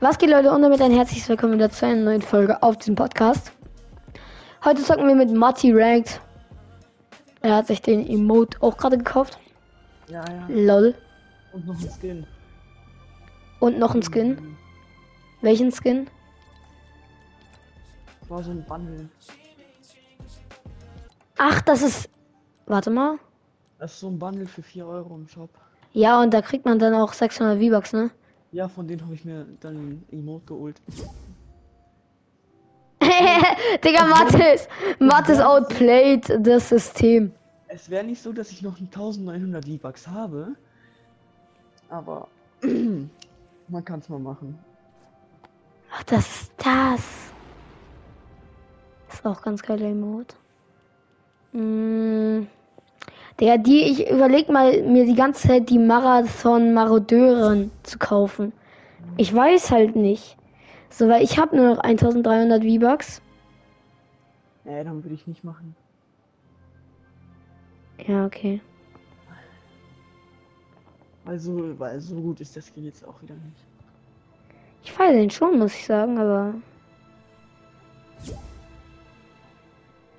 Was geht Leute und damit ein herzliches Willkommen wieder zu einer neuen Folge auf diesem Podcast. Heute zocken wir mit Matti Ranked. Er hat sich den Emote auch gerade gekauft. Ja, ja. Lol. Und noch ein Skin. Und noch ein Skin. Welchen Skin? Das war so ein Bundle. Ach, das ist. Warte mal. Das ist so ein Bundle für 4 Euro im Shop. Ja, und da kriegt man dann auch 600 V-Bucks, ne? Ja, von denen habe ich mir dann ein Emote geholt. Digga, Mathis. Mathis outplayed das System. Es wäre nicht so, dass ich noch 1900 V-Bucks habe. Aber man kann es mal machen. Ach, das ist das. Ist auch ganz geil, Emote. Mm. Der, die, ich überleg mal, mir die ganze Zeit die Marathon-Marodeuren zu kaufen. Ich weiß halt nicht. So, weil ich habe nur noch 1300 V-Bucks. Nee, dann würde ich nicht machen. Ja, okay. Weil so, weil so gut ist das Skin jetzt auch wieder nicht. Ich feiere den schon, muss ich sagen, aber.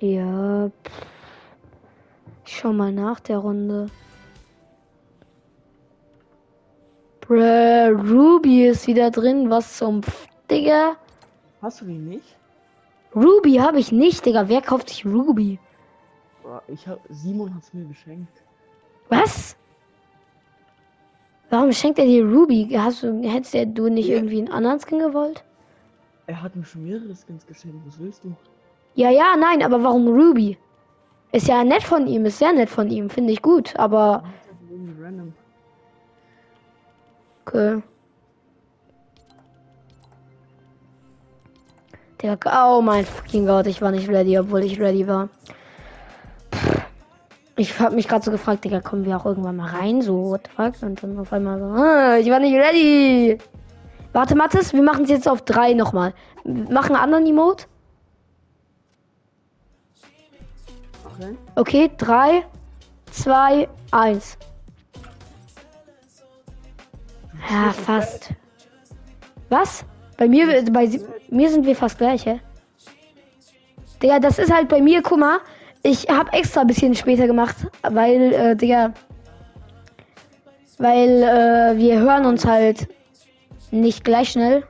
Ja. Pff. Schau mal nach der Runde. Bruh, Ruby ist wieder drin. Was zum Pf, Digga? Hast du die nicht? Ruby habe ich nicht, Digga. Wer kauft sich Ruby? Ich hab, Simon hat's mir geschenkt. Was? Warum schenkt er dir Ruby? Hast du, hättest du nicht Ja. irgendwie einen anderen Skin gewollt? Er hat mir schon mehrere Skins geschenkt. Was willst du? Ja, ja, nein, aber warum Ruby? Ist ja nett von ihm, ist sehr nett von ihm, finde ich gut, aber okay. Der, oh mein fucking Gott, ich war nicht ready, obwohl ich ready war. Pff. Ich habe mich gerade so gefragt, Digga, kommen wir auch irgendwann mal rein, so, what the fuck? Und dann auf einmal so, ah, ich war nicht ready. Warte, Mathis, wir machen es jetzt auf drei nochmal. Machen einen anderen Emote? Okay. Okay, 3, 2, 1. Ja, fast. Was? Bei mir, bei mir sind wir fast gleich, hä? Digga, das ist halt bei mir, guck mal. Ich habe extra ein bisschen später gemacht, weil, äh, Digga, weil äh, wir hören uns halt nicht gleich schnell.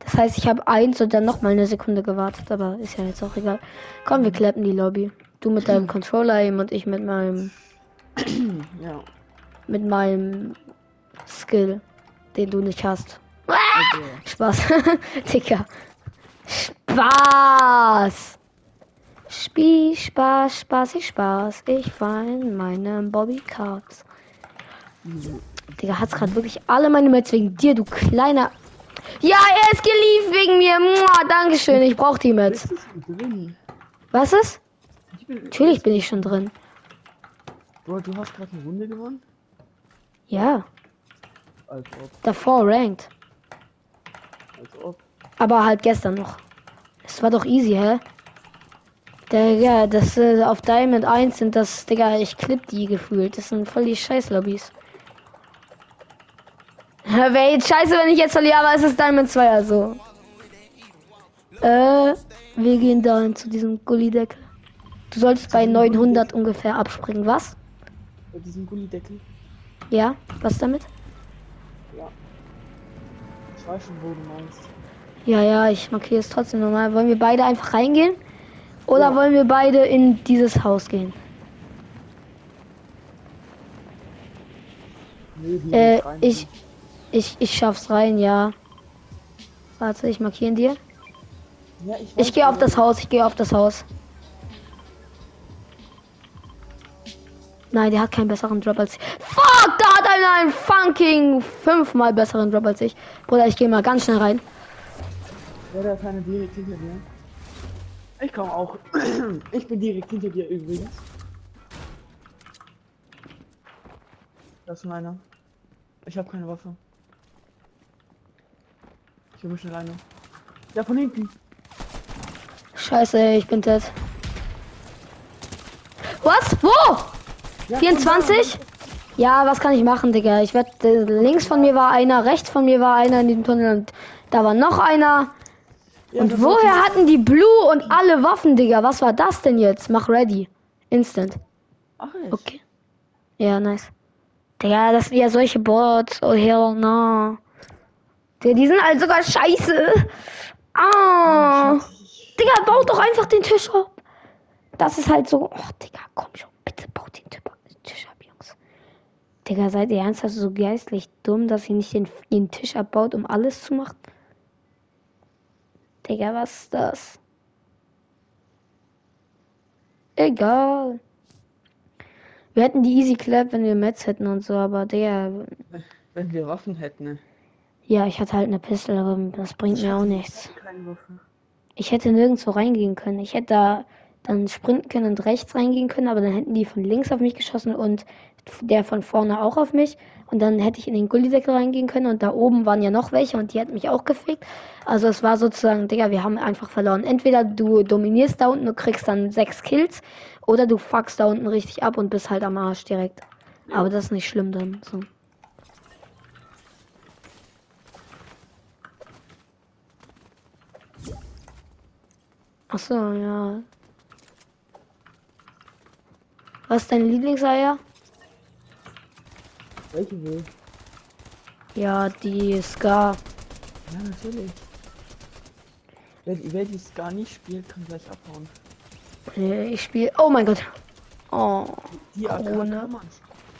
Das heißt, ich habe eins und dann noch mal eine Sekunde gewartet, aber ist ja jetzt auch egal. Komm, wir klappen die Lobby. Du mit deinem Controller aim und ich mit meinem Ja. mit meinem Skill, den du nicht hast. Okay. Spaß. Dicker. Spaß. Spie, Spaß, Spaß, ich Spaß. Ich fein meine Bobby Cards. Digga, hat's gerade wirklich alle meine Mates wegen dir, du kleiner. Ja, er ist geliebt wegen mir. Mua, Dankeschön, ich brauch die drin. Was ist? Natürlich bin ich schon drin. Bro, du hast gerade eine Runde gewonnen? Ja, Als ob. davor ranked. Als ob. Aber halt gestern noch. Es war doch easy, hä? Digga, das äh, auf Diamond 1 sind das, Digga, ich klipp die gefühlt. Das sind voll die Scheiß-Lobbys. Wäre jetzt scheiße, wenn ich jetzt verliere, aber es ist Diamond 2, also. Äh, wir gehen dahin zu diesem Gullideckel. Du solltest bei 900 ungefähr abspringen, was? Bei diesem Gullideckel. Ja, was damit? Ja. Ich weiß schon, wo du meinst. Ja, ja, ich markiere es trotzdem nochmal. Wollen wir beide einfach reingehen? Oder Ja. wollen wir beide in dieses Haus gehen? Nee, Äh, ich, sind. ich, ich schaff's rein, ja. Warte, ich markiere dir. Ja, ich, Ich gehe auf das Haus, ich gehe auf das Haus. Nein, der hat keinen besseren Drop als ich. Fuck, da hat einer einen fucking fünfmal besseren Drop als ich. Bruder, ich gehe mal ganz schnell rein. Ja, da ist einer direkt hinter dir. Ich komme auch. Ich bin direkt hinter dir übrigens. Da ist schon einer. Ich habe keine Waffe. Ich hole schnell eine. Ja, von hinten. Scheiße, ey, ich bin dead. Was? Wo? Ja, 24? Ja, was kann ich machen, Digga? Ich werde links von mir war einer, rechts von mir war einer in dem Tunnel und Da war noch einer. Ja, Und woher hatten die Blue und alle Waffen, Digga? Was war das denn jetzt? Mach ready. Instant. Ach? Okay. Ja, nice. Digga, das sind ja solche Bots. Oh, hell no. Digga, die sind halt sogar scheiße. Ah. Digga, baut doch einfach den Tisch ab. Das ist halt so. Oh, Digga, komm schon. Bitte baut den Tisch ab, Tisch ab Jungs. Digga, seid ihr ernsthaft so geistlich dumm, dass ihr nicht den, den Tisch abbaut, um alles zu machen? Digga, was ist das? Egal. Wir hätten die Easy Clap, wenn wir Mets hätten und so, aber Digga. Wenn wir Waffen hätten, ne? Ja, ich hatte halt eine Pistole, aber das bringt mir auch nichts. Ich hätte nirgendwo reingehen können. Ich hätte da dann sprinten können und rechts reingehen können, aber dann hätten die von links auf mich geschossen und der von vorne auch auf mich. Und dann hätte ich in den Gullideckel reingehen können und da oben waren ja noch welche und die hätten mich auch gefickt. Also es war sozusagen, Digga, wir haben einfach verloren. Entweder du dominierst da unten und kriegst dann sechs Kills oder du fuckst da unten richtig ab und bist halt am Arsch direkt. Aber das ist nicht schlimm dann. So. Ach so, ja. Was ist dein Lieblingseier? Welche will? Ja, die Scar. Ja, natürlich. Wer, wer die gar nicht spielt, kann gleich abhauen. Nee, Ich spiele. Oh mein Gott. Oh. Die AK Krone. kann man,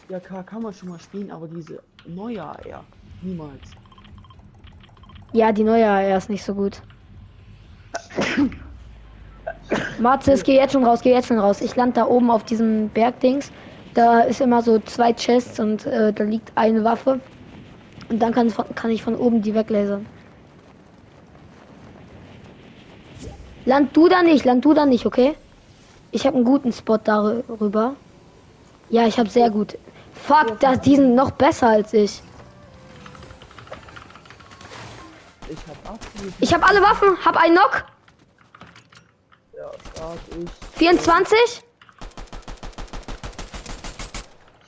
die AK kann man schon mal spielen, aber diese neue AR niemals. Ja, die neue AR ist nicht so gut. Marzis, geh jetzt schon raus, geh jetzt schon raus. Ich land da oben auf diesem Bergdings. Da ist immer so zwei Chests und äh, da liegt eine Waffe. Und dann kann, kann ich von oben die weglasern. Land du da nicht, land du da nicht, okay? Ich habe einen guten Spot darüber. Ja, ich habe sehr gut. Fuck, das, die sind noch besser als ich. Ich hab absolut Ich habe alle Waffen, hab einen Knock. ja. Ich 24?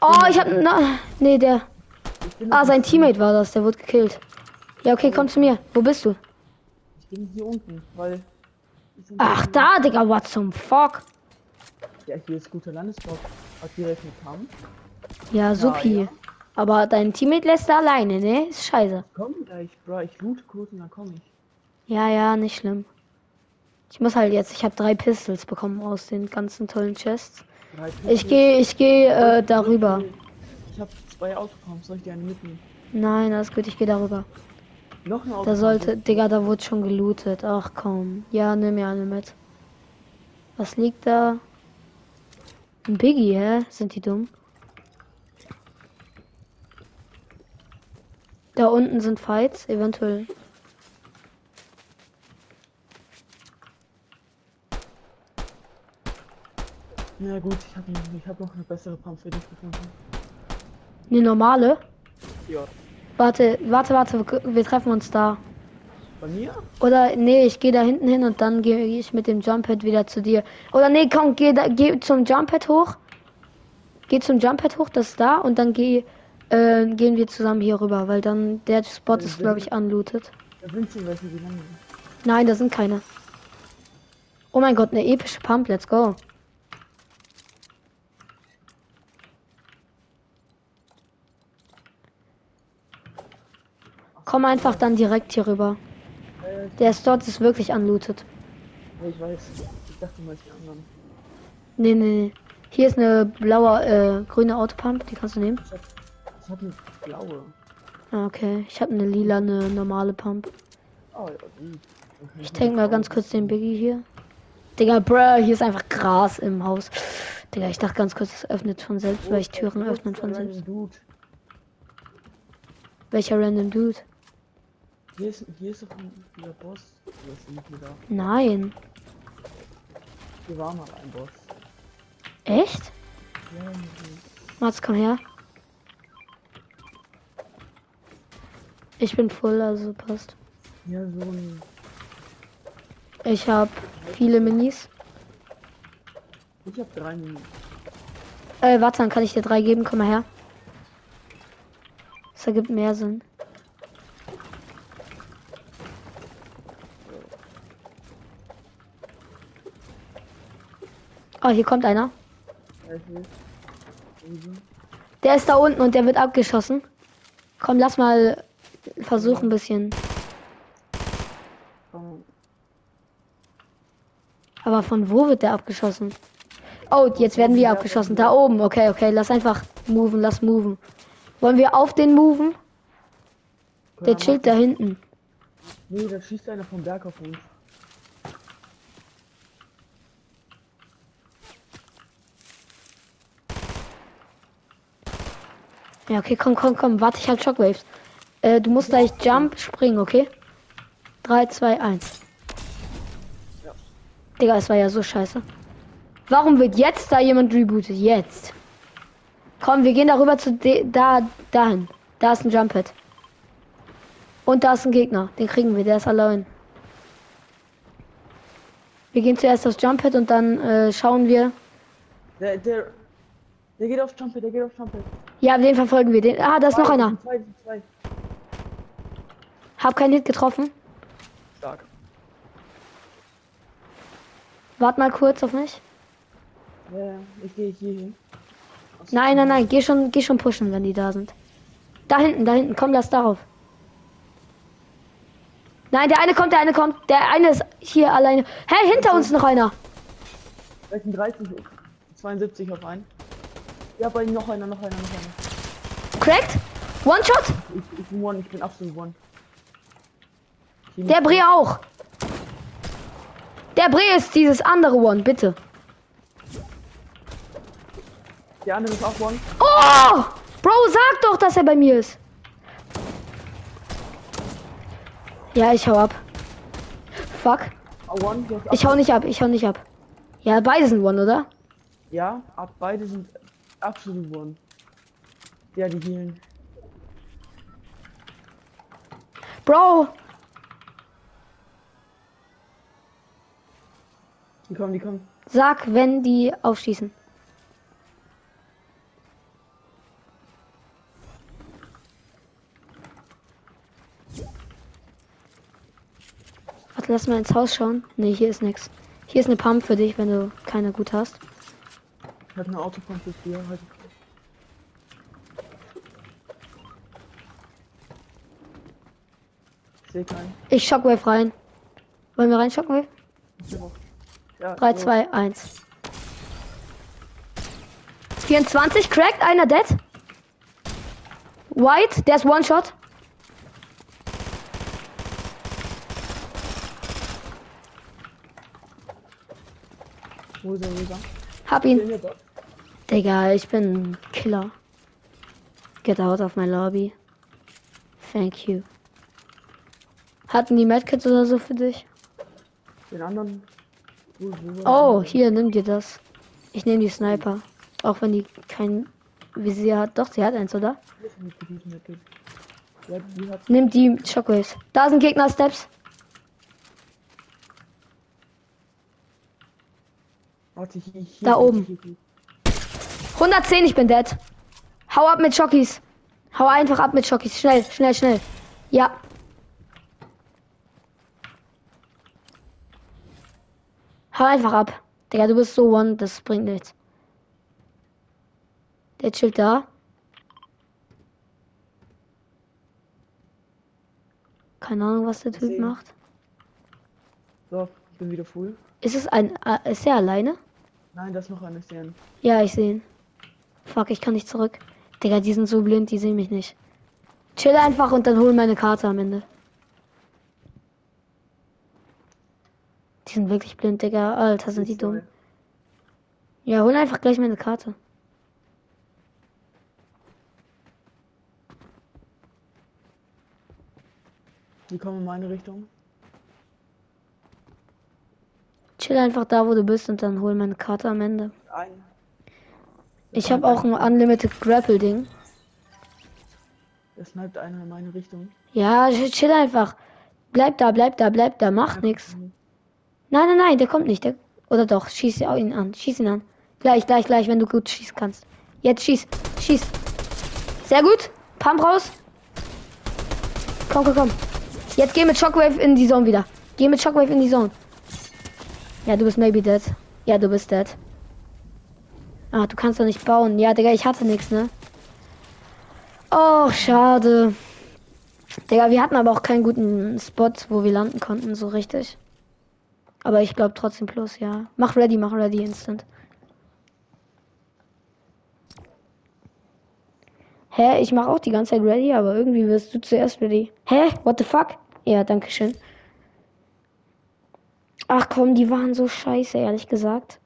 Oh, ich hab. Na, nee, der. Ah, sein Teammate war das, der wurde gekillt. Ja, okay, komm zu mir. Wo bist du? ich bin hier unten, weil. Ach, da, Digga, what zum fuck? Ja, hier ist guter Landesport. Hat direkt mit Kamm. Ja, supi. ja. Aber dein Teammate lässt da alleine, ne? Ist scheiße. Komm gleich, Bro. Ich loot kurz und dann komm ich. Ja, ja, nicht schlimm. Ich muss halt jetzt, ich habe drei Pistols bekommen aus den ganzen tollen Chests. Ich gehe, ich gehe äh, darüber. Ich habe zwei Autopumps. Soll ich dir eine mitnehmen? Nein, alles gut, ich gehe darüber. Noch eine Da Autopump. sollte, Digga, da wurde schon gelootet. Ach komm. Ja, nimm mir eine mit. Was liegt da? Ein Biggie, hä? Sind die dumm? Da unten sind Fights, eventuell. Na gut, ich habe hab noch eine bessere Pump für dich gefunden. Eine normale? Ja. Warte, warte, warte, wir treffen uns da. Bei mir? Oder nee, ich gehe da hinten hin und dann gehe ich mit dem Jumppad wieder zu dir. Oder nee, komm, geh, da, geh zum Jumppad hoch. Geh zum Jumppad hoch, das ist da und dann geh, äh, gehen wir zusammen hier rüber, weil dann der Spot ist, glaube ich, unlooted. Da sind schon welche, die. Nein, da sind keine. Oh mein Gott, eine epische Pump, let's go. Komm einfach dann direkt hier rüber. Der Spot ist wirklich unlooted. ja, ich weiß. Ich dachte mal, die anderen. Nee, nee, nee. Hier ist eine blaue, äh, grüne Autopump, die kannst du nehmen. Ich hab, ich hab eine blaue. Ah, okay. Ich habe eine lila, eine normale Pump. Oh, ja, gut. Okay, Ich tank mal ganz kurz den Biggie hier. Digga, bruh, hier ist einfach Gras im Haus. Digga, ich dachte ganz kurz, es öffnet von selbst, weil ich Türen Wo ist öffnen von selbst. Dude? Welcher random Dude? Hier ist, hier ist doch ein der Boss. Nein. Hier war mal ein Boss. Echt? Ja, Mats, komm her. Ich bin voll, also passt. ja, so. Ich habe viele Minis. Ich hab drei Minuten. Äh, warte, dann kann ich dir drei geben. Komm mal her. Das ergibt mehr Sinn. Oh, hier kommt einer. Der ist da unten und der wird abgeschossen. Komm, lass mal versuchen ein bisschen. Aber von wo wird der abgeschossen? Oh, jetzt werden wir abgeschossen. Da oben. Okay, okay. Lass einfach moven. Lass moven. Wollen wir auf den moven? Der chillt da hinten. Nee, da schießt einer vom Berg auf uns. Ja, okay, komm, komm, komm. Warte, ich halt Shockwaves. Äh, du musst gleich Jump springen, okay? 3, 2, 1. Ja. Digga, es war ja so scheiße. Warum wird jetzt da jemand rebootet? Jetzt. Komm, wir gehen darüber zu da dahin. Da ist ein Jump Pad. Und da ist ein Gegner. Den kriegen wir, der ist allein. Wir gehen zuerst aufs Jump Pad und dann äh, schauen wir. Der, der, der geht auf Jumper, der geht auf Jumper. Ja, den verfolgen wir. Den. Ah, da ist noch einer. Zwei, zwei. Hab keinen Hit getroffen. Stark. Wart mal kurz auf mich. Ja, ja, ich gehe hier hin. Nein, nein, nein, geh schon, geh schon pushen, wenn die da sind. Da hinten, da hinten, komm, lass darauf. Nein, der eine kommt, der eine kommt. Der eine ist hier alleine. Hey, hinter uns noch einer. 36, 72 auf einen. Ja, bei noch einer, noch einer, noch einer. Cracked? One Shot? Ich, ich bin one, ich bin absolut one. Der Bre auch. Der Bre ist dieses andere One, bitte. Der andere ist auch one. Oh! Bro, sag doch, dass er bei mir ist. Ja, ich hau ab. Fuck. Ich hau nicht ab, ich hau nicht ab. Ja, beide sind One, oder? Ja, ab beide sind absolut one. Ja, die healen. Bro, Die kommen, die kommen. sag, wenn die aufschießen. Warte, lass mal ins Haus schauen. Ne, hier ist nix. Hier ist eine Pump für dich, wenn du keine gut hast. Ich hab eine Autopumpe hier. Halt. Ich sehe keinen. Ich Shockwave rein. Wollen wir rein Shockwave? Ja, 3, so. 2, 1. 24, cracked, einer dead. White, der ist One-Shot. Wo ist er, wo ist er? Hab ihn. Digga, ich bin ein Killer. Get out of my lobby. Thank you. Hatten die Medkits oder so für dich? Den anderen. Oh, hier, nimm dir das. Ich nehme die Sniper. Auch wenn die kein Visier hat. Doch, sie hat eins, oder? Nimm die Shockwaves. Da sind hier, hier Da oben. Hier, hier. 110, ich bin dead. Hau ab mit Schockies. Hau einfach ab mit Schockies. Schnell, schnell, schnell. Ja. Hau einfach ab. Digga, du bist so one, das bringt nichts. Der chillt da. Keine Ahnung, was der Typ Sehen. macht. So, ich bin wieder full. Ist es ein. Äh, ist er alleine? Nein, das ist noch eine Stern. Ja, ich sehe ihn. Fuck, ich kann nicht zurück. Digga, die sind so blind, die sehen mich nicht. Chill einfach und dann hol meine Karte am Ende. Die sind wirklich blind, Digga. Alter, sind die dumm. Ja, hol einfach gleich meine Karte. Die kommen in meine Richtung. Chill einfach da, wo du bist und dann hol meine Karte am Ende. Ein. Ich habe auch ein Unlimited Grapple Ding. Da sniped einer in meine Richtung. Ja, chill einfach. Bleib da, bleib da, bleib da, mach nix. Nein, nein, nein, der kommt nicht. Der, oder doch, schieß ihn an. Schieß ihn an. Gleich, gleich, gleich, wenn du gut schießen kannst. Jetzt schieß, schieß. Sehr gut. Pump raus. Komm, komm, komm. Jetzt geh mit Shockwave in die Zone wieder. Geh mit Shockwave in die Zone. Ja, du bist maybe dead. Ja, du bist dead. Ah, du kannst doch nicht bauen. Ja, Digga, ich hatte nichts, ne? Oh, schade. Digga, wir hatten aber auch keinen guten Spot, wo wir landen konnten, so richtig. Aber ich glaube trotzdem plus, ja. Mach ready, mach ready instant. Hä, ich mach auch die ganze Zeit ready, aber irgendwie wirst du zuerst ready. Hä? What the fuck? Ja, danke schön. Ach komm, die waren so scheiße, ehrlich gesagt.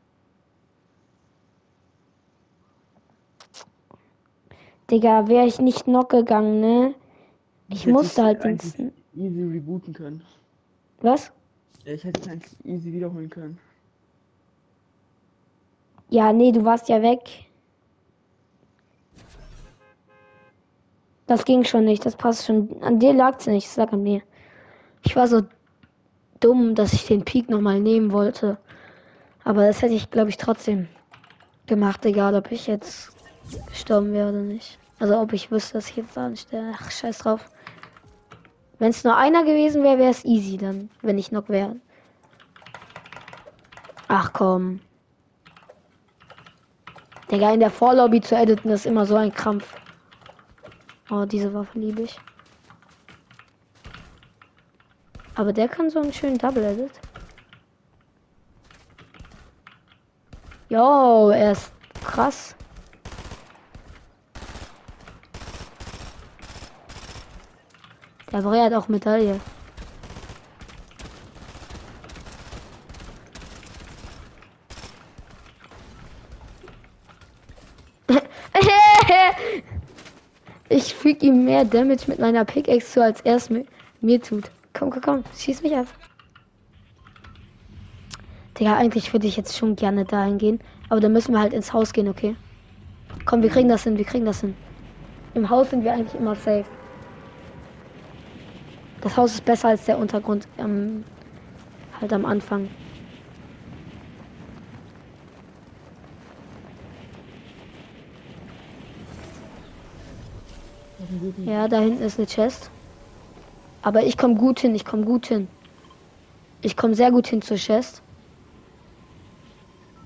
Digga, wäre ich nicht noch gegangen, ne? Ich hätte musste halt den. Easy rebooten können. Was? Ja, ich hätte es eigentlich easy wiederholen können. Ja, nee, du warst ja weg. Das ging schon nicht, das passt schon. An dir lag's nicht, sag an mir. Ich war so dumm, dass ich den Peak nochmal nehmen wollte. Aber das hätte ich, glaube ich, trotzdem gemacht, egal ob ich jetzt gestorben wäre oder nicht. Also ob ich wüsste, dass ich jetzt nicht sterbe. Ach, scheiß drauf. Wenn es nur einer gewesen wäre, wäre es easy dann, wenn ich noch wäre. Ach komm. Digga, in der Vorlobby zu editen ist immer so ein Krampf. Oh, diese Waffe liebe ich. Aber der kann so einen schönen Double Edit. Jo, er ist krass. Der Bray hat auch Medaille. Ich füge ihm mehr Damage mit meiner Pickaxe zu, als er es mir, mir tut. Komm, komm, komm, schieß mich ab. Digga, eigentlich würde ich jetzt schon gerne dahin gehen. Aber dann müssen wir halt ins Haus gehen, okay? Komm, wir kriegen das hin, wir kriegen das hin. Im Haus sind wir eigentlich immer safe. Das Haus ist besser als der Untergrund ähm, halt am Anfang. Ja, da hinten ist eine Chest. Aber ich komme gut hin, ich komme gut hin. Ich komme sehr gut hin zur Chest.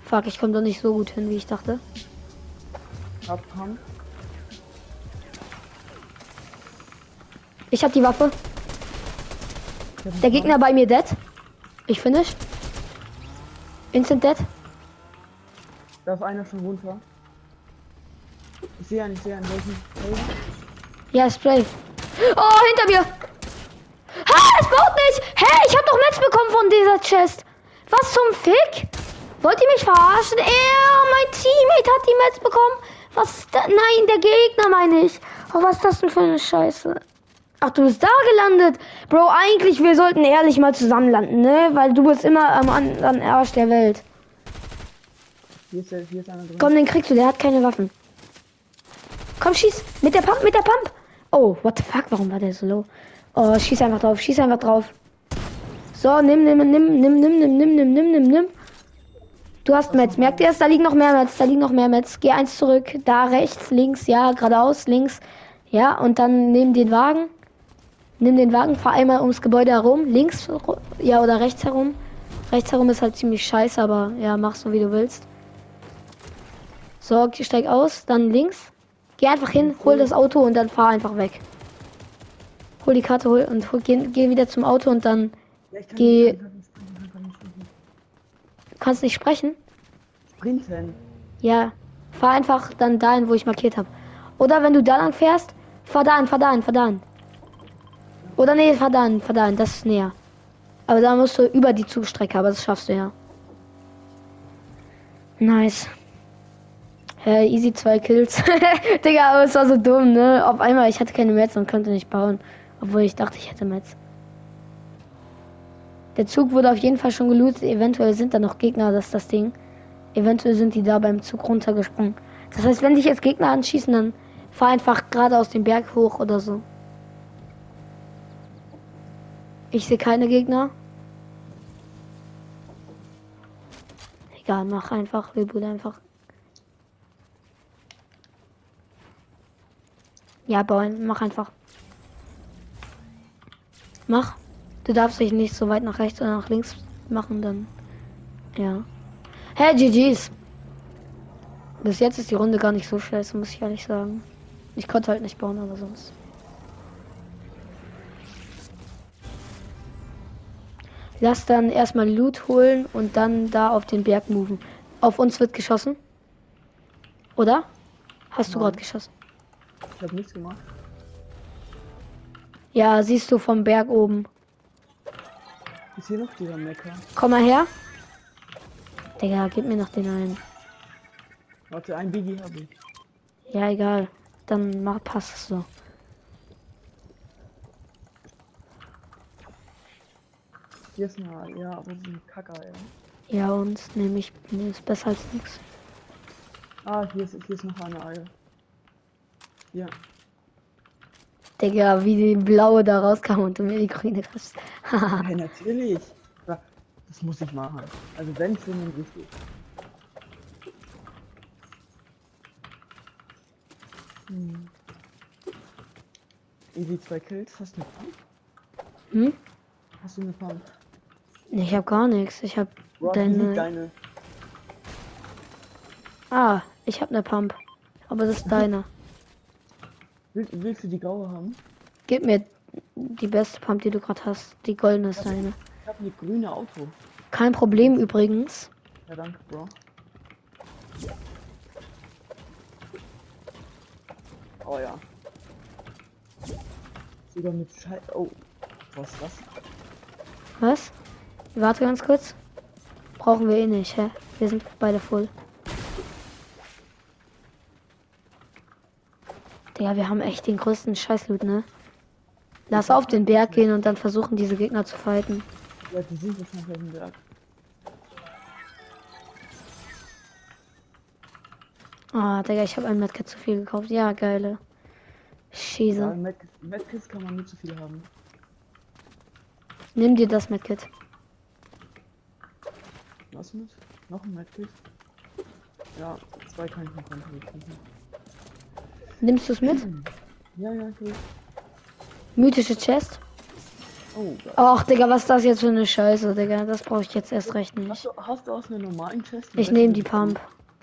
Fuck, ich komme doch nicht so gut hin, wie ich dachte. Abkommen. Ich habe die Waffe. Der Gegner bei mir dead. Ich finish. Instant dead. Da ist einer schon runter. Ich sehe einen, ich sehe einen. Welchen? Ja, Spray. Oh, hinter mir. Ha, es baut nicht. Hä, ich habe doch Netz bekommen von dieser Chest. Was zum Fick? Wollt ihr mich verarschen? Er, mein Teammate hat die Metz bekommen. Was? Nein, der Gegner meine ich. Oh, was ist das denn für eine Scheiße? Ach, du bist da gelandet. Bro, eigentlich, wir sollten ehrlich mal zusammen landen, ne? Weil du bist immer am anderen Arsch der Welt. Hier ist, hier ist. Komm, den kriegst du, der hat keine Waffen. Komm, schieß. Mit der Pump, mit der Pump. Oh, what the fuck, warum war der so low? Oh, schieß einfach drauf, schieß einfach drauf. So, nimm, nimm, nimm, nimm, nimm, nimm, nimm, nimm, nimm, nimm, nimm. Du hast Metz. Merkt ihr es? Da liegen noch mehr Metz. Da liegen noch mehr Metz. Geh eins zurück. Da rechts, links, ja, geradeaus, links. Ja, und dann nimm den Wagen. Nimm den Wagen, fahr einmal ums Gebäude herum. Links, ja, oder rechts herum. Rechts herum ist halt ziemlich scheiße, aber ja, mach so wie du willst. So, steig aus, dann links. Geh einfach hin, hol das Auto und dann fahr einfach weg. Hol die Karte, hol und hol, geh, geh wieder zum Auto und dann Ja, Geh- nicht, kannst nicht sprechen. Sprinten. Ja, fahr einfach dann dahin, wo ich markiert habe. Oder wenn du da lang fährst, fahr dahin, fahr dahin, fahr dahin. Oder nee, fahr dahin, das ist näher. Aber da musst du über die Zugstrecke, aber das schaffst du ja. Nice. Hä, easy zwei Kills. Digga, aber es war so dumm, ne? Auf einmal, ich hatte keine Metz und konnte nicht bauen. Obwohl ich dachte, ich hätte Metz. Der Zug wurde auf jeden Fall schon gelootet. Eventuell sind da noch Gegner, das ist das Ding. Eventuell sind die da beim Zug runtergesprungen. Das heißt, wenn dich jetzt Gegner anschießen, dann fahr einfach gerade aus dem Berg hoch oder so. Ich sehe keine Gegner. Egal, mach einfach, reboot einfach. Ja, bauen, mach einfach. Mach. Du darfst dich nicht so weit nach rechts oder nach links machen, dann. Ja. Hey, GG's. Bis jetzt ist die Runde gar nicht so scheiße, muss ich ehrlich sagen. Ich konnte halt nicht bauen, aber sonst. Lass dann erstmal Loot holen und dann da auf den Berg moven. Auf uns wird geschossen. Oder? Hast du Nein. gerade geschossen? Ich habe nichts gemacht. Ja, siehst du vom Berg oben. Ist hier noch dieser Mecker? Komm mal her. Digga, gib mir noch den einen. Warte, ein Biggie habe ich. Ja, egal. Dann mach, passt es so. Hier ist eine, ja, aber so ein Kacker, ja. Ja, und nehme ich nee, ist besser als nichts. Ah, hier ist, hier ist noch eine Eier. Ja, Digga, wie die blaue da rauskam und du mir die grüne kriegst. hey, natürlich. Das muss ich machen. Also wenn es dann richtig. Hm. Easy zwei Kills, hast du eine Pump? hm? Hast du eine Pump? Ich hab gar nichts. Ich hab Bro, hier liegt deine. deine. Ah, ich hab ne Pump. Aber das ist deine. Will, willst du die graue haben? Gib mir die beste Pump, die du gerade hast. Die goldene ist deine. Ich habe eine grüne Auto. Kein Problem übrigens. Ja, danke, Bro. Oh ja. Sogar mit Schei... Oh. Was das? Was? Warte ganz kurz. Brauchen wir eh nicht, hä? Wir sind beide voll. Digga, wir haben echt den größten Scheißloot, ne? Lass auf den Berg gehen und dann versuchen, diese Gegner zu fighten. Ja, die sind wahrscheinlich auf dem Berg. Ah, Digga, ich habe ein Medkit zu viel gekauft. Ja, geile. Ja, Schieße. Med Medkits kann man nicht so viel haben. Nimm dir das Medkit. Was mit? Noch ein Medkit? Ja, zwei kann ich noch antreten. Nimmst du es mit? Ja, ja, cool. Mythische Chest. Oh. Ach, Digga, was ist das jetzt für eine Scheiße, Digga? Das brauche ich jetzt erst recht Hast nicht. du, hast du aus einer normalen Chest? Ich nehme die Pump.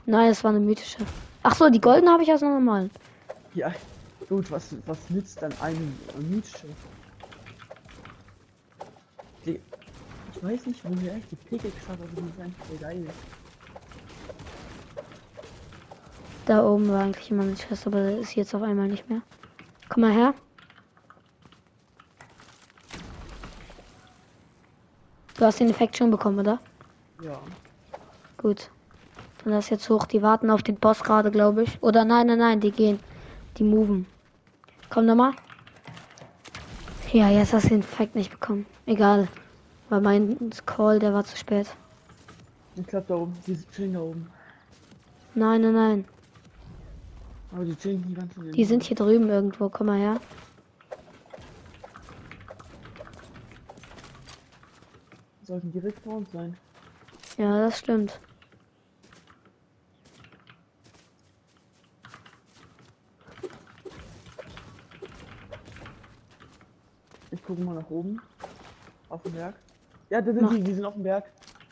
Nein, es war eine mythische. Ach so, die goldene habe ich aus einer normalen. Ja, gut, was, was nützt dann einem Nietzsche? Die, ich weiß nicht, woher ich die Pickaxe habe, aber die ist einfach so geil. Da oben war eigentlich immer eine Chest, aber das ist jetzt auf einmal nicht mehr. Komm mal her. Du hast den Effekt schon bekommen, oder? Ja. Gut. Dann lass jetzt hoch. Die warten auf den Boss gerade, glaube ich. Oder nein, nein, nein, die gehen. Die moven. Komm nochmal. Ja, jetzt hast du den Effekt nicht bekommen. Egal. Weil mein Call, der war zu spät. Ich glaube da oben, die chillen da oben. Nein, nein, nein. Aber die chillen die ganze Die sind hier drüben irgendwo. Komm mal her. Sollten direkt vor uns sein. Ja, das stimmt. Ich gucke mal nach oben. Auf den Berg. Ja, da sind die, die sind auf dem Berg.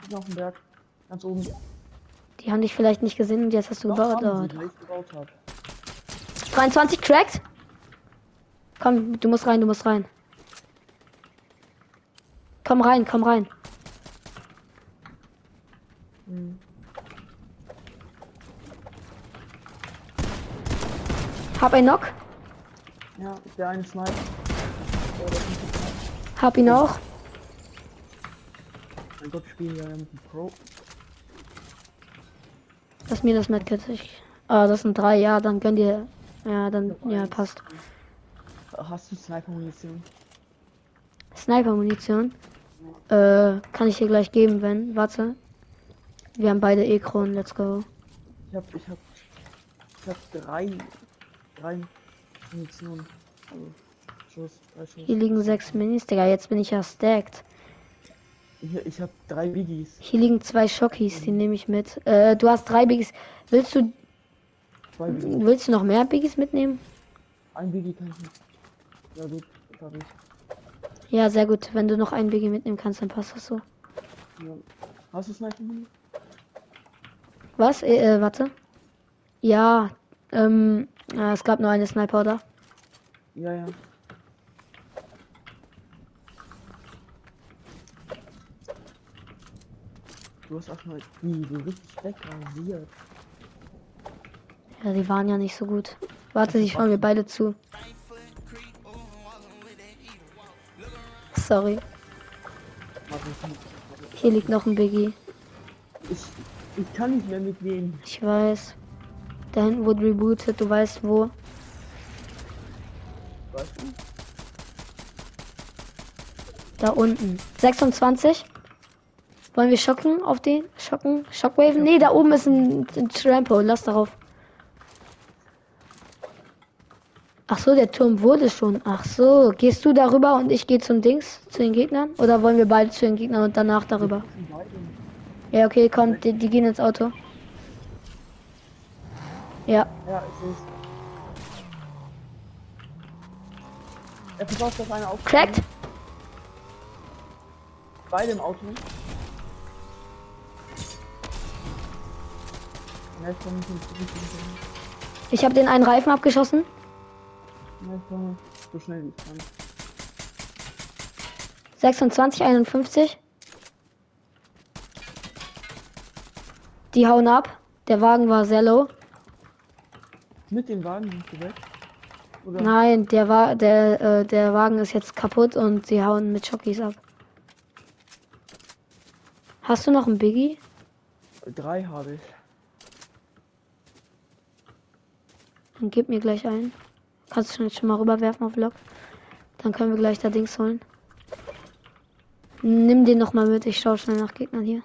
Die sind auf dem Berg. Ganz oben. Die haben dich vielleicht nicht gesehen und jetzt hast du Doch, gebaut. haben Oh, sie, weil ich gebaut habe. 23 cracked. Komm, du musst rein, du musst rein. Komm rein, komm rein. Mhm. Hab ein Knock. Ja, der eine Sniper. Oh, Sniper. Hab ihn auch. Mein Gott, spielen ja Pro. Lass mir das Medkit. Ich, ah, das sind drei. Ja, dann gönn dir. Ja, dann, ja, passt. Hast du Sniper-Munition? Sniper-Munition. Äh, kann ich dir gleich geben, wenn. Warte. Wir haben beide E-Kronen. Let's go. Ich hab, ich hab, ich hab drei, drei Munition. Also, Schuss, drei Schuss. Hier liegen sechs Minis. Digga, jetzt bin ich ja stacked. Hier, ich hab drei Biggies. Hier liegen zwei Schockies. Die nehme ich mit. Äh, du hast drei Biggies. Willst du, willst du noch mehr Biggies mitnehmen? Ein Biggie kann ich nicht. Ja gut, hab ich. Ja, sehr gut. Wenn du noch einen Biggie mitnehmen kannst, dann passt das so. Ja. Hast du Sniper-Munition? Was? Äh, äh, warte. Ja, ähm, ja, es gab nur eine Sniper, oder? Ja, ja. Du hast auch mal die so richtig wegrasiert. Ja, die waren ja nicht so gut. Warte, ich schauen wir beide zu. Sorry, hier liegt noch ein Biggie. Ich, ich kann nicht mehr mit wem. Ich weiß. Da hinten wurde rebootet, du weißt wo. Weißt du? Da unten. 26. Wollen wir schocken auf den? Schocken? Shockwave? Nee, da oben ist ein, ein Trampo. Lass darauf. Ach so, der Turm wurde schon. Ach so, gehst du darüber und ich gehe zum Dings, zu den Gegnern? Oder wollen wir beide zu den Gegnern und danach darüber? Ja, okay, komm, die, die gehen ins Auto. Ja, Ja, ich sehe es. Er cracked. Beide im Auto. Ich habe den einen Reifen abgeschossen. So schnell wie ich kann. 26, 51. Die hauen ab. Der Wagen war sehr low. Mit dem Wagen sind sie weg. Oder? Nein, der war der äh, der Wagen ist jetzt kaputt und sie hauen mit Schockies ab. Hast du noch einen Biggie? Drei habe ich. Dann gib mir gleich einen. Kannst du schon mal rüberwerfen auf Lock? Dann können wir gleich da Dings holen. Nimm den noch mal mit. Ich schaue schnell nach Gegnern hier.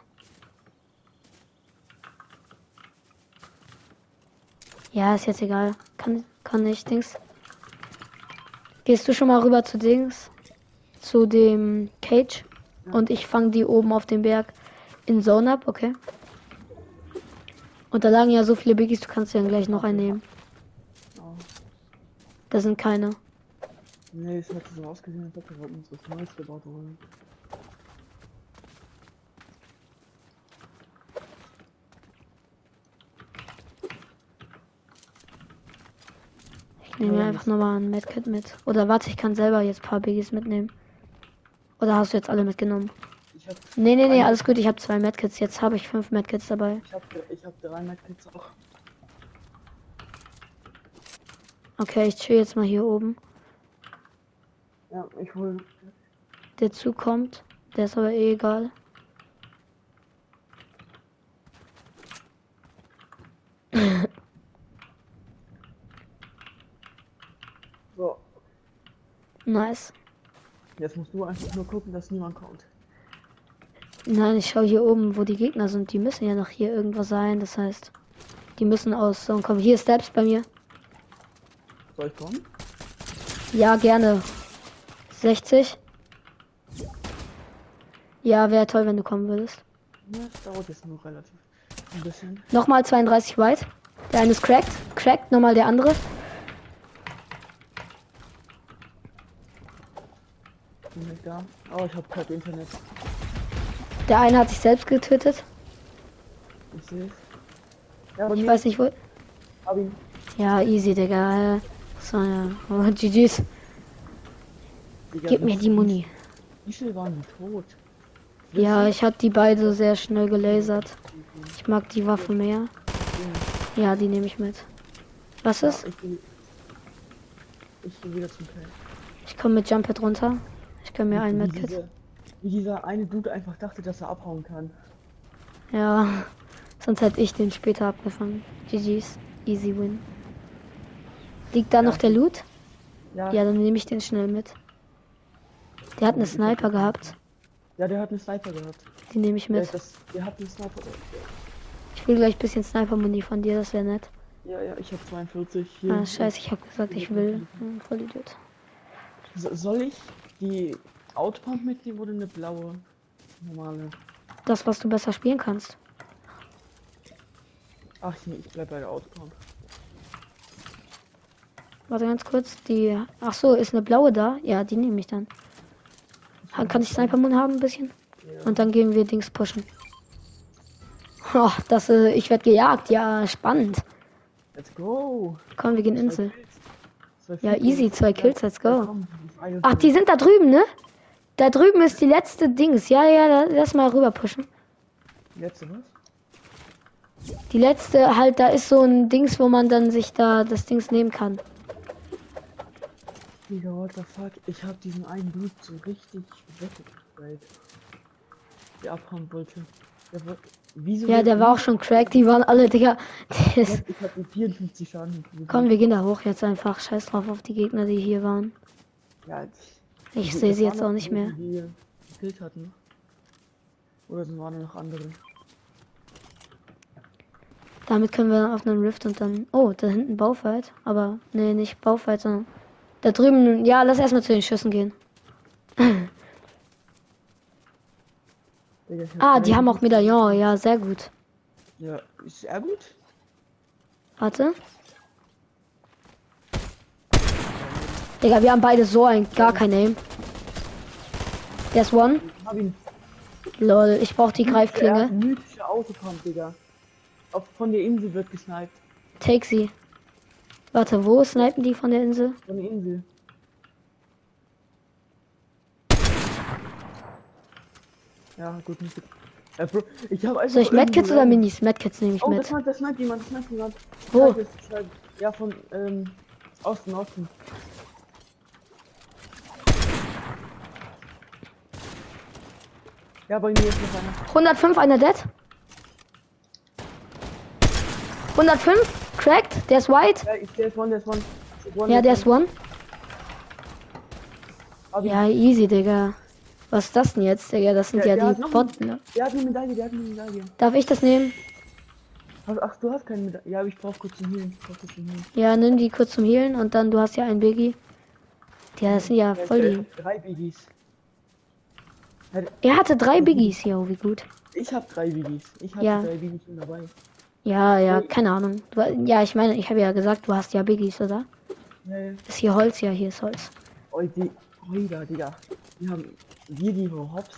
Ja, ist jetzt egal. Kann, kann nicht, Dings. Gehst du schon mal rüber zu Dings? Zu dem Cage? Und ich fange die oben auf dem Berg in Zone ab, okay? Und da lagen ja so viele Biggies, du kannst dann gleich noch einen nehmen. Da sind keine. Nee, es hat so ausgesehen, als ob wir uns was Neues gebaut haben. Ich nehme mir einfach nochmal ein Medkit mit. Oder warte, ich kann selber jetzt ein paar Biggies mitnehmen. Oder hast du jetzt alle mitgenommen? Ich hab, Nee, nee, nee, alles gut. Ich habe zwei Medkits. Jetzt habe ich fünf Medkits dabei. ich hab, ich hab drei Medkits auch. Okay, ich chill jetzt mal hier oben. Ja, ich hol. Der Zug kommt. Der ist aber eh egal. So, Nice. jetzt musst du einfach nur gucken, dass niemand kommt. Nein, ich schaue hier oben, wo die Gegner sind. Die müssen ja noch hier irgendwo sein. Das heißt, die müssen aus so kommen. Hier Steps bei mir. Soll ich kommen? Ja, gerne. 60. Ja, wäre toll, wenn du kommen würdest. Ja, das dauert jetzt noch relativ ein bisschen. Nochmal 32 White. Der eine ist cracked. Cracked, nochmal der andere. Bin ich da? Oh, ich hab kein Internet. Der eine hat sich selbst getötet. Ich sehe Ja, Ich weiß nicht wo. Ja, easy, Digga. So, ja. Oh, GG's. Digga, Gib mir die Muni. Wie viel waren tot? Ja, ich hab die beide sehr schnell gelasert. Ich mag die Waffe mehr. Ja, die nehme ich mit. Was Ja, ist? ich geh, ich geh wieder zum. Ich komme mit Jump Pad runter. Ich kann mir ein wie, Medkit. wie dieser eine Dude einfach dachte, dass er abhauen kann. Ja, sonst hätte ich den später abgefangen. GG's. Easy win. Liegt da noch der Loot? Ja, Ja, dann nehme ich den schnell mit. Der hat eine Sniper gehabt. ja der hat einen Sniper gehabt. Die nehme ich Der, mit. das, der hat einen Sniper. Ich will gleich ein bisschen Sniper-Muni von dir, das wäre nett. Ja, ja, ich hab 42. Hier. Ah, scheiße, ich habe gesagt, ich will. Hm, voll Idiot. So- Soll ich die Autopump mitnehmen oder eine blaue? Normale. Das, was du besser spielen kannst. Ach nee, ich bleib bei der Autopump. Warte ganz kurz. Die. Ach so, ist eine blaue da? Ja, die nehme ich dann. Kann ich Sniper-Muni haben ein bisschen? Und dann gehen wir Dings pushen. Oh, das, äh, ich werde gejagt. Ja, spannend. Let's go. Komm, wir gehen Insel. Ja, easy, zwei Kills, let's go. Ach, die sind da drüben, ne? Da drüben ist die letzte Dings. Ja, ja, la- lass mal rüber pushen. Letzte was? Die letzte, halt, da ist so ein Dings, wo man dann sich da das Dings nehmen kann. Digga, what the fuck? Ich hab diesen einen Blut so richtig weggekriegt. Der abhauen wollte. Der war, wieso Ja, der war auch schon cracked, die waren alle, Digga. Ich hab, die 54 Schaden komm, wir gehen da hoch jetzt einfach. Scheiß drauf auf die Gegner, die hier waren. Ja, Ich die- sehe sie jetzt auch nicht mehr. Die gekillt hatten. Oder sind waren noch andere? Damit können wir dann auf einen Rift und dann. Oh, da hinten Baufight. Aber, nee, nicht Baufight, sondern. Da drüben. Ja, lass erstmal zu den Schüssen gehen. Ah, die haben auch Medaillon. Ja, sehr gut. Ja, ist sehr gut. Warte. Digga, wir haben beide so ein gar kein Aim. Der ist One. Lol, ich brauch die hat Greifklinge. mythische Autopump, Digga. Auf, von der Insel wird gesniped. Take sie. Warte, wo snipen die von der Insel? Von der Insel. Ja, gut, nicht. Ja, Bro, ich hab einfach. Soll ich Medkits oder Minis? Medkits nehme ich Oh, das mit. sniped, das sniped jemand, das sniped jemand. Wo? Snipe snipe- Ja, von, ähm, Osten, Osten. Ja, bei mir ist noch einer. 105, einer dead. 105, cracked, der ist white. Ja, der ist one, der ist one. one Ja, der ist one. Ihn. Ja, easy, Digga. Was ist das denn jetzt, Digga? Das sind Der- ja der hat die Bots. ne? Der hat eine Medaille, der hat eine Medaille. Darf ich das nehmen? Ach, du hast keine Medaille. Ja, aber ich brauch kurz zum Healen. Ich brauch kurz zum Healen. Ja, nimm die kurz zum Healen und dann du hast ja einen Biggie. Ja, das sind ja Ja, voll der die. Drei Biggies. Er hatte drei Biggies, ja, oh, wie gut. Ich hab drei Biggies. Ich hatte Ja. drei Biggies dabei. Ja, ja, keine Ahnung. Ja, ich meine, ich habe ja gesagt, du hast ja Biggies, oder? Ja. Ist hier Holz? Ja, hier ist Holz. Oh, die. Oida, Digga. Die haben. Wir, die hops.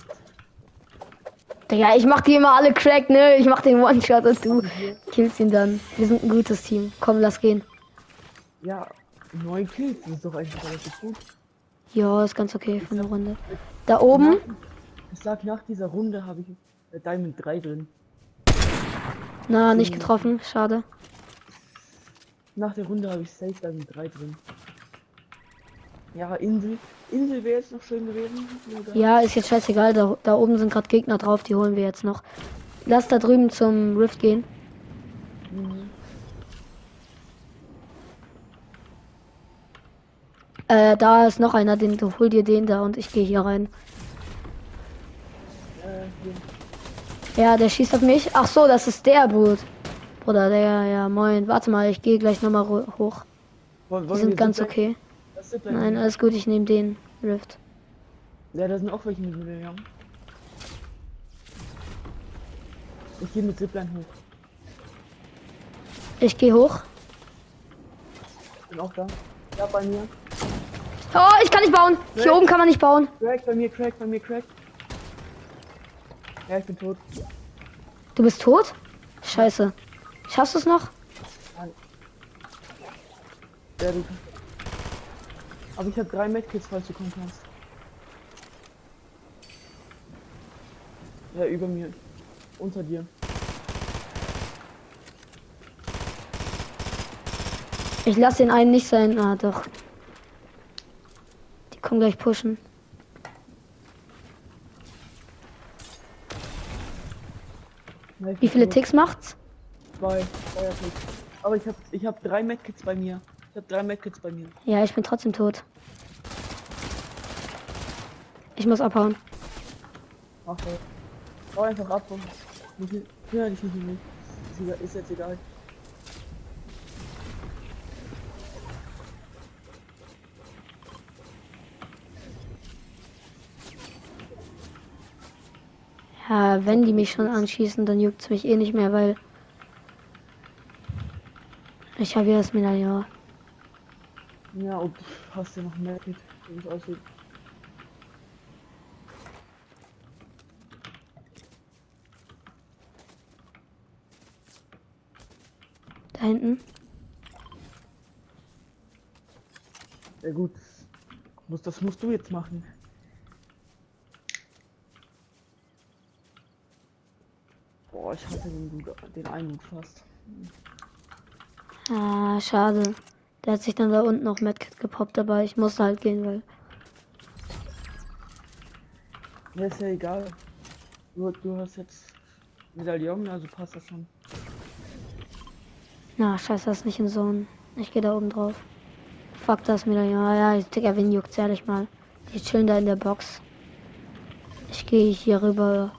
Digga, ich mach die immer alle crack, ne? Ich mach den One-Shot und du killst ihn dann. Wir sind ein gutes Team. Komm, lass gehen. Ja, neun Kills. Das ist doch eigentlich relativ gut. Ja, ist ganz okay für eine Runde. Da oben. Ich sag, nach dieser Runde habe ich äh, Diamond 3 drin. Na, nicht getroffen. Schade. Nach der Runde habe ich Safe Diamond 3 drin. Ja, Insel. Insel wäre jetzt noch schön gewesen. Ja, ist jetzt scheißegal. Da, da oben sind gerade Gegner drauf. Die holen wir jetzt noch. Lass da drüben zum Rift gehen. Mhm. Äh, da ist noch einer. Den, du hol dir den da und ich gehe hier rein. Äh. Ja, der schießt auf mich. Ach so, das ist der Boot. Bruder, der, ja, moin. Warte mal, ich gehe gleich nochmal hoch. Wollen, Die sind ganz okay. Nein, alles gut, ich nehme den Rift. Ja, da sind auch welche mit mir, ja. Ich gehe mit Zipline hoch. Ich gehe hoch. Bin auch da. Ja, bei mir. Oh, ich kann nicht bauen. Hier Nee. oben kann man nicht bauen. Crack, bei mir, crack, bei mir, crack. Ja, ich bin tot. Du bist tot? Scheiße. Schaffst du es noch? Sehr gut. Aber ich habe drei Medkits, falls du kommen kannst. Ja, über mir. Unter dir. Ich lasse den einen nicht sein. Ah, doch. Die kommen gleich pushen. Ich Wie viele. Ticks macht's? Zwei. Zwei Ticks. Aber ich habe ich hab drei Medkits bei mir. Ich habe drei Medkits bei mir. Ja, ich bin trotzdem tot. Ich muss abhauen. Mach das. Hau einfach ab und. Nicht, ja, dich nicht mehr. Ist jetzt egal. Äh, wenn die mich schon anschießen, dann juckt es mich eh nicht mehr, weil ich habe ja das Medaillon. Ja, und hast ja noch mehr mit, wie es aussieht. Da hinten. Ja gut, das musst du jetzt machen. Boah, ich hatte den, den einen Dude fast. Ah, schade. Der hat sich dann da unten noch Medkit gepoppt, aber ich musste halt gehen, weil. Ja, ist ja egal. Du, du hast jetzt Medaillon, also passt das schon. Na, scheiße, das ist nicht in Zone. Ich gehe da oben drauf. Fuck das mir ja, ja, Digga, wen juckt's ehrlich mal. Die chillen da in der Box. Ich gehe hier rüber.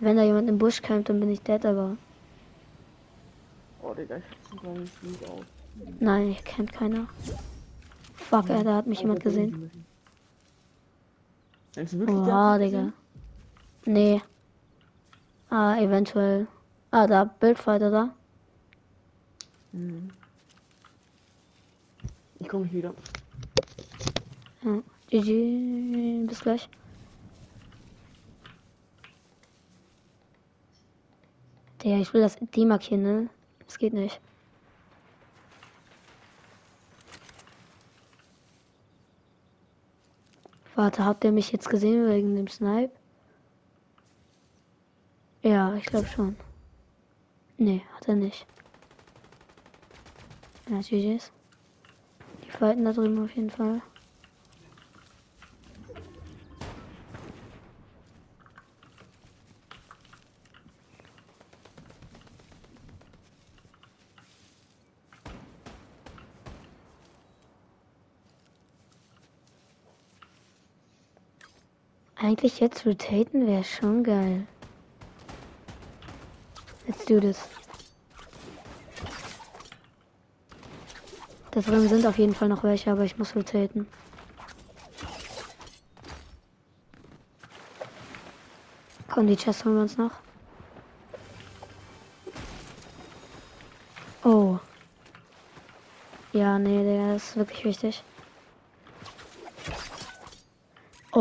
Wenn da jemand im Busch kämpft, dann bin ich dead, aber. Oh, Digga, ich sogar nicht gut aus. Nein, hier kämpft keiner. Fuck, ey, da hat mich jemand gesehen. Wirklich, mich Digga. Nee. Ah, eventuell. Ah, da, Bildfighter da. Mhm. Ich komme wieder. Ja. GG, bis gleich. Der, ich will das demarkieren, ne? Das geht nicht. Warte, habt ihr mich jetzt gesehen wegen dem Snipe? Ja, ich glaube schon. Nee, hat er nicht. Ja, GG's. Die fighten da drüben auf jeden Fall. Eigentlich jetzt rotaten wäre schon geil. Let's do this. Da drin sind auf jeden Fall noch welche, aber ich muss rotaten. Komm, die Chest holen wir uns noch. Oh. Ja, nee, der ist wirklich wichtig.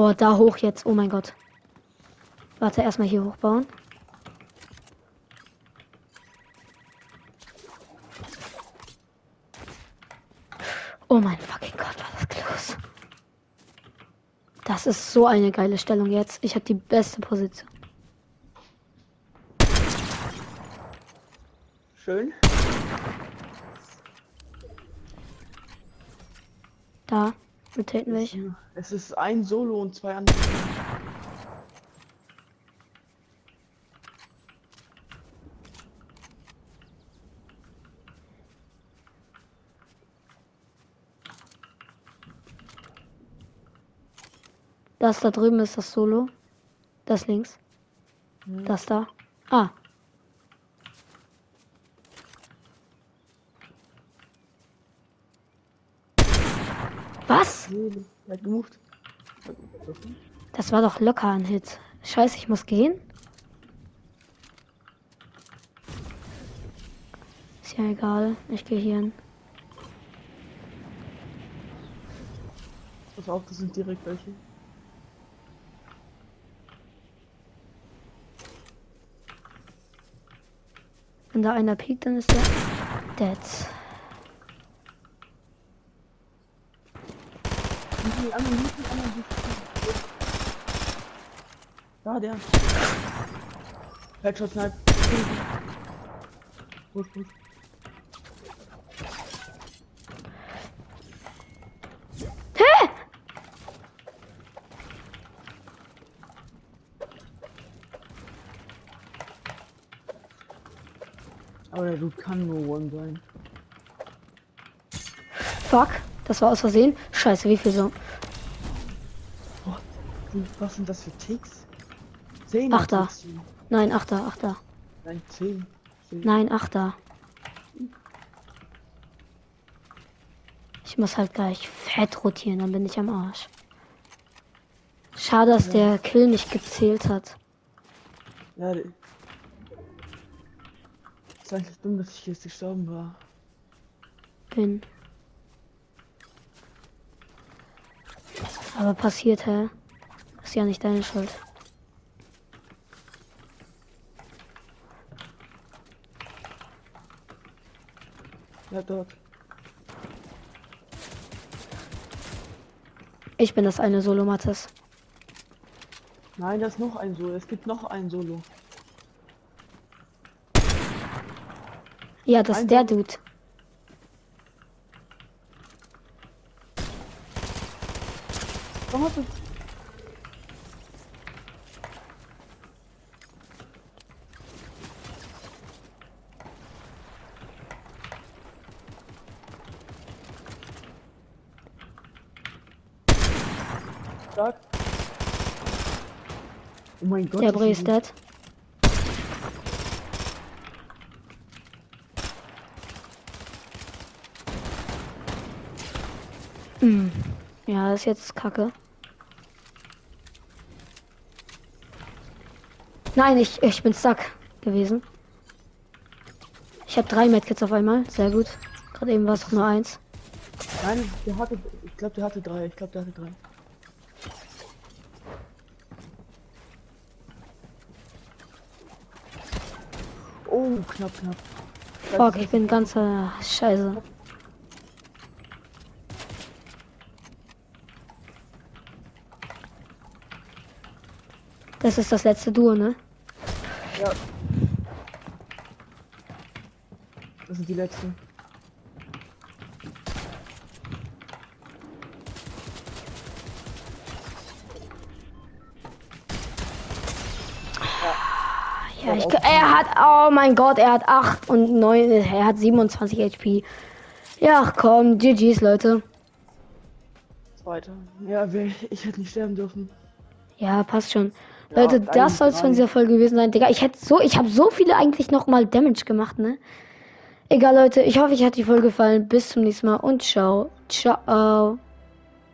Oh, da hoch jetzt. Oh mein Gott. Warte, erstmal hier hochbauen. Oh mein fucking Gott, war das close. Das ist so eine geile Stellung jetzt. Ich habe die beste Position. Schön. Da. Rotaten welche. Es ist ein Solo und zwei andere. Das da drüben ist das Solo. Das links. Hm. Das da. Ah. Was? Gemoved. Das war doch locker ein Hit. Scheiße, ich muss gehen. Ist ja egal. Ich gehe hier hin. Pass auf, das sind direkt welche. Wenn da einer piekt, dann ist der dead. Wie die anderen, die anderen, Da, der. Headshot Snipe. Push, push. Hä? Aber der Dude kann nur One sein. Fuck. Das war aus Versehen. Scheiße, wie viel so? Was sind das für Ticks? Zehn. Achter. Ticks. Nein, Achter, Achter. Nein, zehn. zehn. Nein, Achter. Ich muss halt gleich fett rotieren, dann bin ich am Arsch. Schade, dass der Kill nicht gezählt hat. Ja, ist eigentlich dumm, dass ich jetzt gestorben war. Bin. Aber passiert, hä? Ist ja nicht deine Schuld. Ja, dort. Ich bin das eine Solo, Mattes. Nein, das ist noch ein Solo. Es gibt noch ein Solo. Ja, das ein ist der Dude. Hast du. Stark. Oh mein Gott. Der Bre ist dead. Hm. Ja, das ist jetzt kacke. Nein, ich, ich bin stuck gewesen. Ich habe drei Medkits auf einmal. Sehr gut. Gerade eben war es nur eins. Nein, der hatte. Ich glaube, der hatte drei. Ich glaube, der hatte drei. Oh, knapp, knapp. Fuck, ich bin ganz äh, scheiße. Das ist das letzte Duo, ne? Ja. Das sind die letzten. Ja, ich, er hat, oh mein Gott, er hat 8 und 9, er hat 27 HP. Ja, komm, GG's, Leute. Zweiter. Ja, ich hätte nicht sterben dürfen. Ja, passt schon. Ja, Leute, drei das soll es von dieser Folge gewesen sein. Digga, ich hätte so, ich habe so viele eigentlich noch mal Damage gemacht, ne? Egal, Leute, ich hoffe, euch hat die Folge gefallen. Bis zum nächsten Mal und ciao. Ciao.